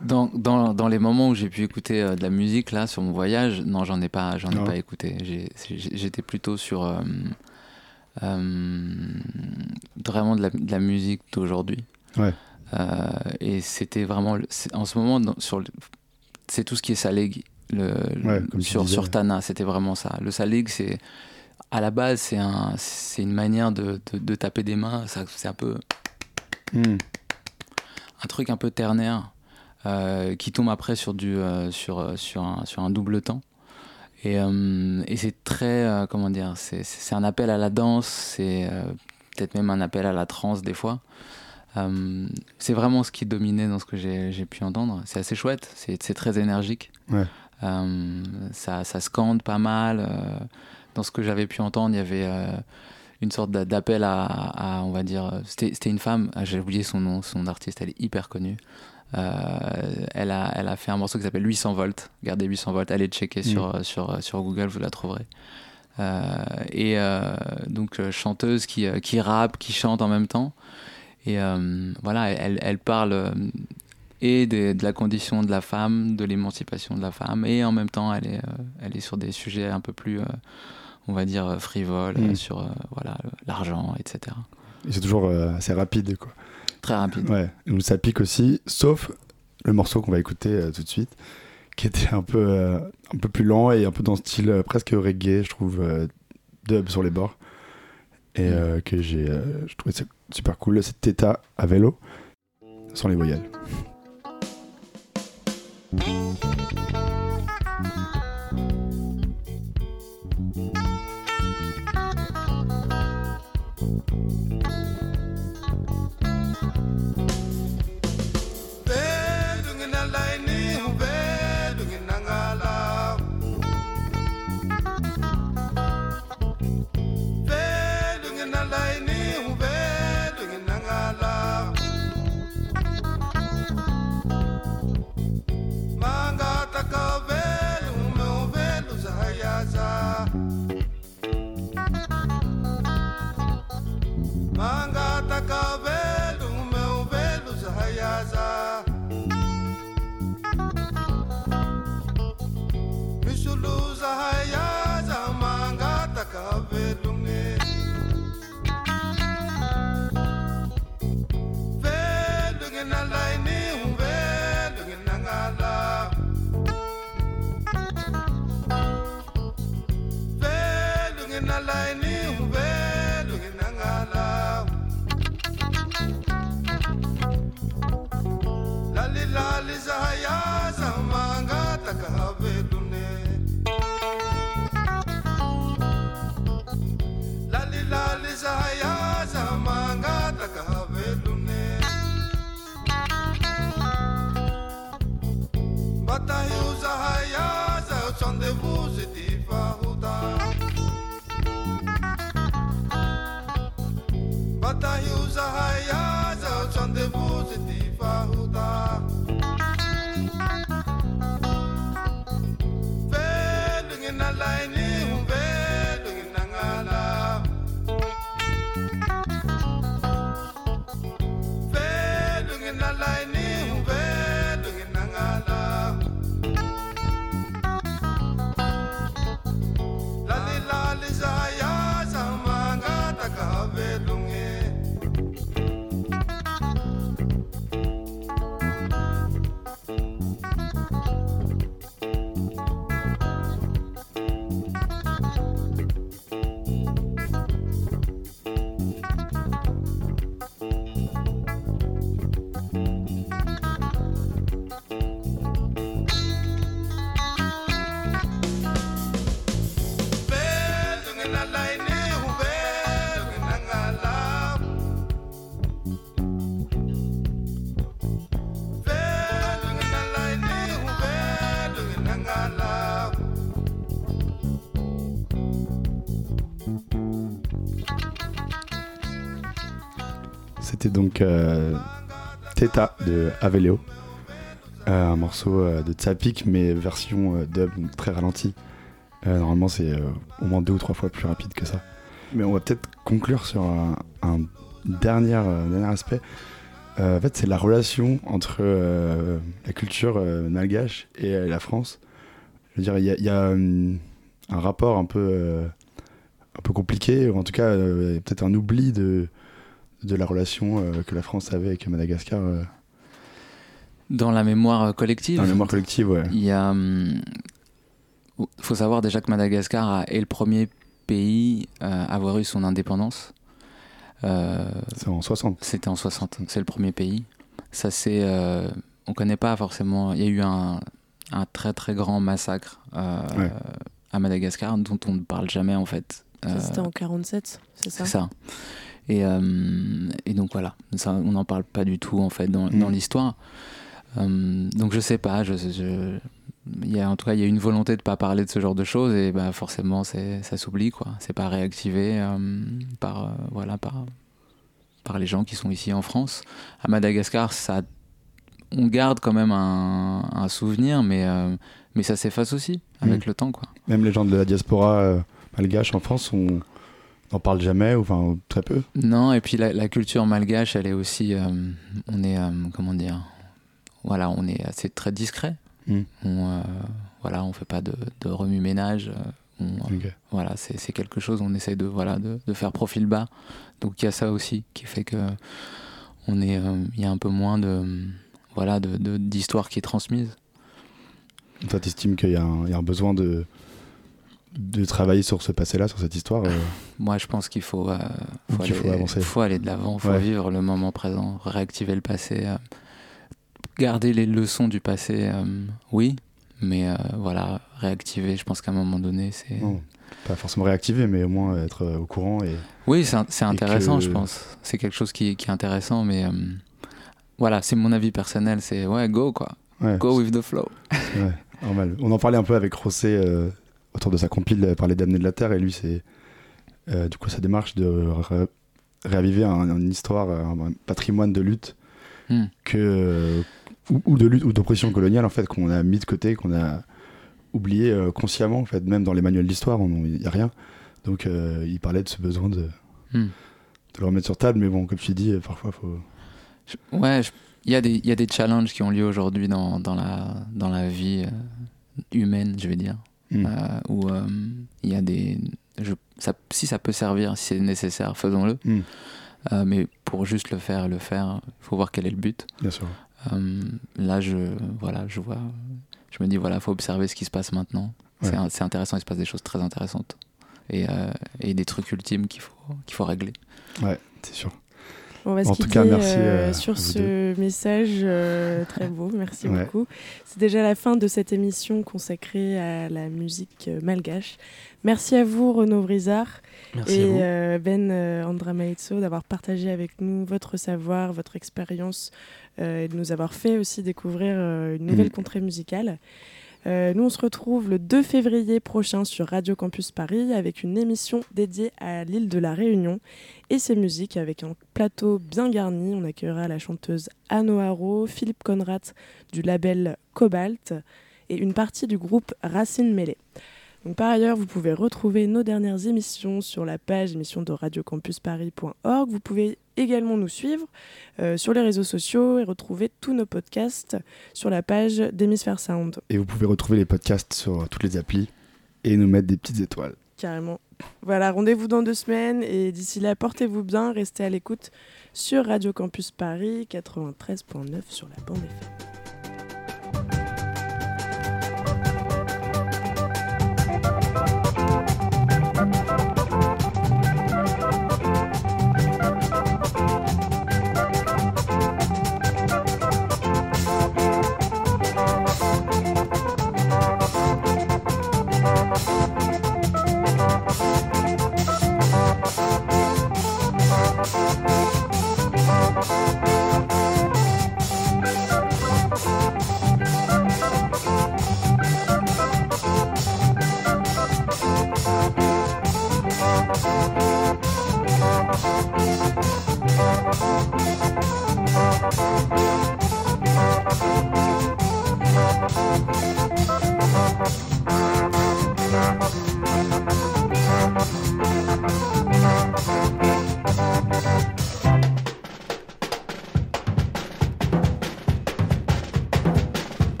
Dans, dans, dans les moments où j'ai pu écouter euh, de la musique là sur mon voyage, non, j'en ai pas, j'en ai pas écouté. J'étais plutôt sur euh, euh, vraiment de la, de la musique d'aujourd'hui. Ouais. Et c'était vraiment en ce moment dans- sur c'est tout ce qui est salig le, Ouais, sur disais. sur Tana, c'était vraiment ça. Le salig, c'est à la base c'est un c'est une manière de, de, de taper des mains. Ça c'est un peu hmm, un truc un peu ternaire qui tombe après sur du euh, sur euh, sur un, sur un double temps et, euh, et c'est très euh, comment dire c'est c'est un appel à la danse c'est euh, peut-être même un appel à la transe des fois Euh, c'est vraiment ce qui dominait dans ce que j'ai pu entendre c'est assez chouette c'est très énergique Ouais. Euh, ça ça scande pas mal euh, dans ce que j'avais pu entendre il y avait euh, une sorte d'a- d'appel à, à, on va dire, euh, c'était c'était une femme, ah, j'ai oublié son nom, son artiste, elle est hyper connue. Euh, elle, a, elle a fait un morceau qui s'appelle 800 volts. Regardez 800 volts, allez checker sur, euh, sur, euh, sur Google, vous la trouverez. Et donc chanteuse qui, qui rappe, qui chante en même temps. Et voilà, elle, elle parle et de la condition de la femme, de l'émancipation de la femme, et en même temps, elle est, euh, elle est sur des sujets un peu plus, euh, on va dire, frivoles, Mm. sur euh, voilà l'argent, etc. et c'est toujours assez rapide, quoi. Très rapide. Ouais, donc ça pique aussi, sauf le morceau qu'on va écouter euh, tout de suite, qui était un peu, euh, un peu plus lent et un peu dans le style euh, presque reggae, je trouve, euh, dub sur les bords. et euh, que j'ai euh, je trouvais ça super cool. C'est Theta à vélo, sans les voyelles. Utahi uzaha ya zao chande buzi Theta de Aveleo, Euh, un morceau euh, de Tsapik mais version euh, dub très ralentie. Euh, normalement c'est au moins deux ou trois fois plus rapide que ça. Mais on va peut-être conclure sur un, dernier, dernier aspect. En fait c'est la relation entre la culture malgache et la France. Je veux dire il y a, un rapport un peu, un peu compliqué, ou en tout cas peut-être un oubli de, de la relation euh, que la France avait avec Madagascar euh, Dans la mémoire collective, dans la mémoire collective. Ouais. il y a. hum, faut savoir déjà que Madagascar est le premier pays euh, à avoir eu son indépendance. Euh, C'est en 60. C'était en 60, c'est le premier pays. Ça c'est, euh, on connaît pas forcément. Il y a eu un, un très très grand massacre euh, Ouais. à Madagascar dont on ne parle jamais en fait. Euh, C'était en 47, c'est ça? c'est ça. Et, euh, et donc voilà, ça, on n'en parle pas du tout en fait dans, Mm. dans l'histoire. Euh, donc je sais pas, je, je- il y a, en tout cas il y a une volonté de pas parler de ce genre de choses et bah forcément ça s'oublie quoi. C'est pas réactivé euh, par euh, voilà par par les gens qui sont ici en France. À Madagascar, ça, on garde quand même un, un souvenir, mais euh, mais ça s'efface aussi avec Mm. le temps quoi. Même les gens de la diaspora malgache en France, on n'en parle jamais, ou enfin très peu. Non, et puis la, la culture malgache, elle est aussi. euh, on est. euh, comment dire Voilà, on est assez très discret. Mm. On, euh, voilà, on fait pas de, de remue-ménage. euh. Voilà, c'est quelque chose, on essaie de, voilà, de, de faire profil bas. Donc il y a ça aussi qui fait que on est, il y a un peu moins de, voilà, de- d'histoire qui est transmise. Toi, tu estimes qu'il y a un besoin de, de travailler sur ce passé-là, sur cette histoire. euh, Moi, je pense qu'il faut, euh, faut, faut aller, avancer. faut aller de l'avant, faut Ouais. vivre le moment présent, réactiver le passé, euh, garder les leçons du passé, euh, oui, mais voilà, réactiver, je pense qu'à un moment donné, c'est... pas forcément réactiver, mais au moins être au courant. Et... Oui, c'est intéressant, que- je pense. C'est quelque chose qui, qui est intéressant, mais voilà, c'est mon avis personnel, c'est ouais, go quoi, Ouais, go with the flow. ouais, normal. On en parlait un peu avec Rossé euh, autour de sa compile, euh, parler d'amener de la terre, et lui, c'est euh, du coup sa démarche de réaviver un- une histoire, un, un patrimoine de lutte Hmm. que euh, ou, ou de lutte ou d'oppression coloniale en fait qu'on a mis de côté, qu'on a oublié euh, consciemment en fait, même dans les manuels d'histoire, il n'y a rien. Donc euh, il parlait de ce besoin de, Hmm. de le remettre sur table, mais bon, comme tu dis, euh, parfois faut. Je- Ouais, il y, a des- il y a des challenges qui ont lieu aujourd'hui dans, dans, la, dans la vie euh, humaine, je vais dire, Euh, où euh, il y a des... Je, ça, si ça peut servir, si c'est nécessaire, faisons-le. Hmm. Euh, mais pour juste le faire, le faire, il faut voir quel est le but. Bien sûr. Là, je, voilà, je vois, je me dis, voilà, faut observer ce qui se passe maintenant. C'est Ouais. un- C'est intéressant, il se passe des choses très intéressantes. Et, et des trucs ultimes qu'il faut, qu'il faut régler. Ouais, c'est sûr. On va se En tout quitter cas, merci, euh, euh, sur ce message euh, très beau. Merci Ouais. beaucoup. C'est déjà la fin de cette émission consacrée à la musique euh, malgache. Merci à vous, Renaud Brizard Merci et euh, Ben euh, Andramaitso d'avoir partagé avec nous votre savoir, votre expérience euh, et de nous avoir fait aussi découvrir euh, une nouvelle Mhm. contrée musicale. Euh, nous, on se retrouve le 2 février prochain sur Radio Campus Paris avec une émission dédiée à l'île de la Réunion et ses musiques avec un plateau bien garni. On accueillera la chanteuse Anne Haro, Philippe Conrad du label Cobalt et une partie du groupe Racine Mêlée. Par ailleurs, vous pouvez retrouver nos dernières émissions sur la page émission de radiocampusparis.org. Vous pouvez également nous suivre euh, sur les réseaux sociaux et retrouver tous nos podcasts sur la page d'Hémisphère Sound. Et vous pouvez retrouver les podcasts sur toutes les applis et nous mettre des petites étoiles. Carrément. Voilà, rendez-vous dans deux semaines et d'ici là, portez-vous bien, restez à l'écoute sur Radio Campus Paris 93.9 sur la bande FM.